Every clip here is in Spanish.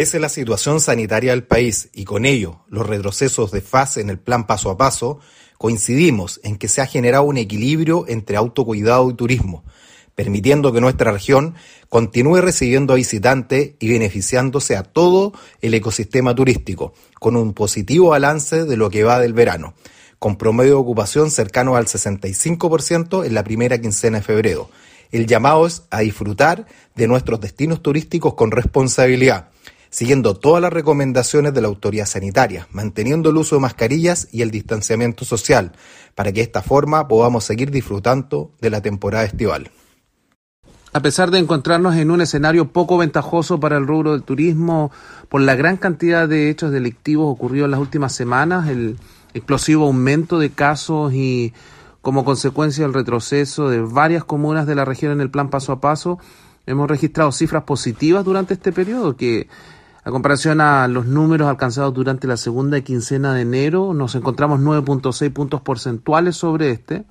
Pese la situación sanitaria del país y con ello los retrocesos de fase en el plan paso a paso, coincidimos en que se ha generado un equilibrio entre autocuidado y turismo, permitiendo que nuestra región continúe recibiendo a visitantes y beneficiándose a todo el ecosistema turístico, con un positivo balance de lo que va del verano, con promedio de ocupación cercano al 65% en la primera quincena de febrero. El llamado es a disfrutar de nuestros destinos turísticos con responsabilidad siguiendo todas las recomendaciones de la autoridad sanitaria, manteniendo el uso de mascarillas y el distanciamiento social, para que de esta forma podamos seguir disfrutando de la temporada estival. A pesar de encontrarnos en un escenario poco ventajoso para el rubro del turismo, por la gran cantidad de hechos delictivos ocurridos en las últimas semanas, el explosivo aumento de casos y como consecuencia del retroceso de varias comunas de la región en el plan paso a paso, hemos registrado cifras positivas durante este periodo que a comparación a los números alcanzados durante la segunda quincena de enero, nos encontramos 9.6 puntos porcentuales sobre este.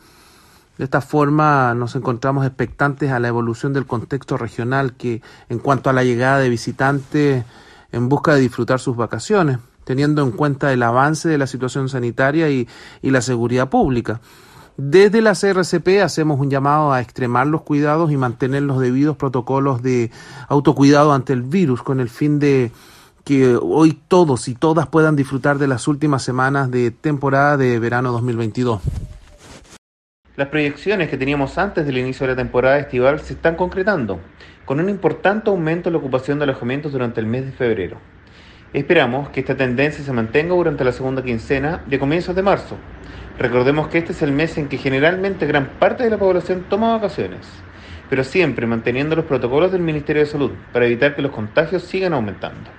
De esta forma nos encontramos expectantes a la evolución del contexto regional que en cuanto a la llegada de visitantes en busca de disfrutar sus vacaciones, teniendo en cuenta el avance de la situación sanitaria y, y la seguridad pública. Desde la CRCP hacemos un llamado a extremar los cuidados y mantener los debidos protocolos de autocuidado ante el virus con el fin de que hoy todos y todas puedan disfrutar de las últimas semanas de temporada de verano 2022. Las proyecciones que teníamos antes del inicio de la temporada estival se están concretando, con un importante aumento en la ocupación de alojamientos durante el mes de febrero. Esperamos que esta tendencia se mantenga durante la segunda quincena de comienzos de marzo, Recordemos que este es el mes en que generalmente gran parte de la población toma vacaciones, pero siempre manteniendo los protocolos del Ministerio de Salud para evitar que los contagios sigan aumentando.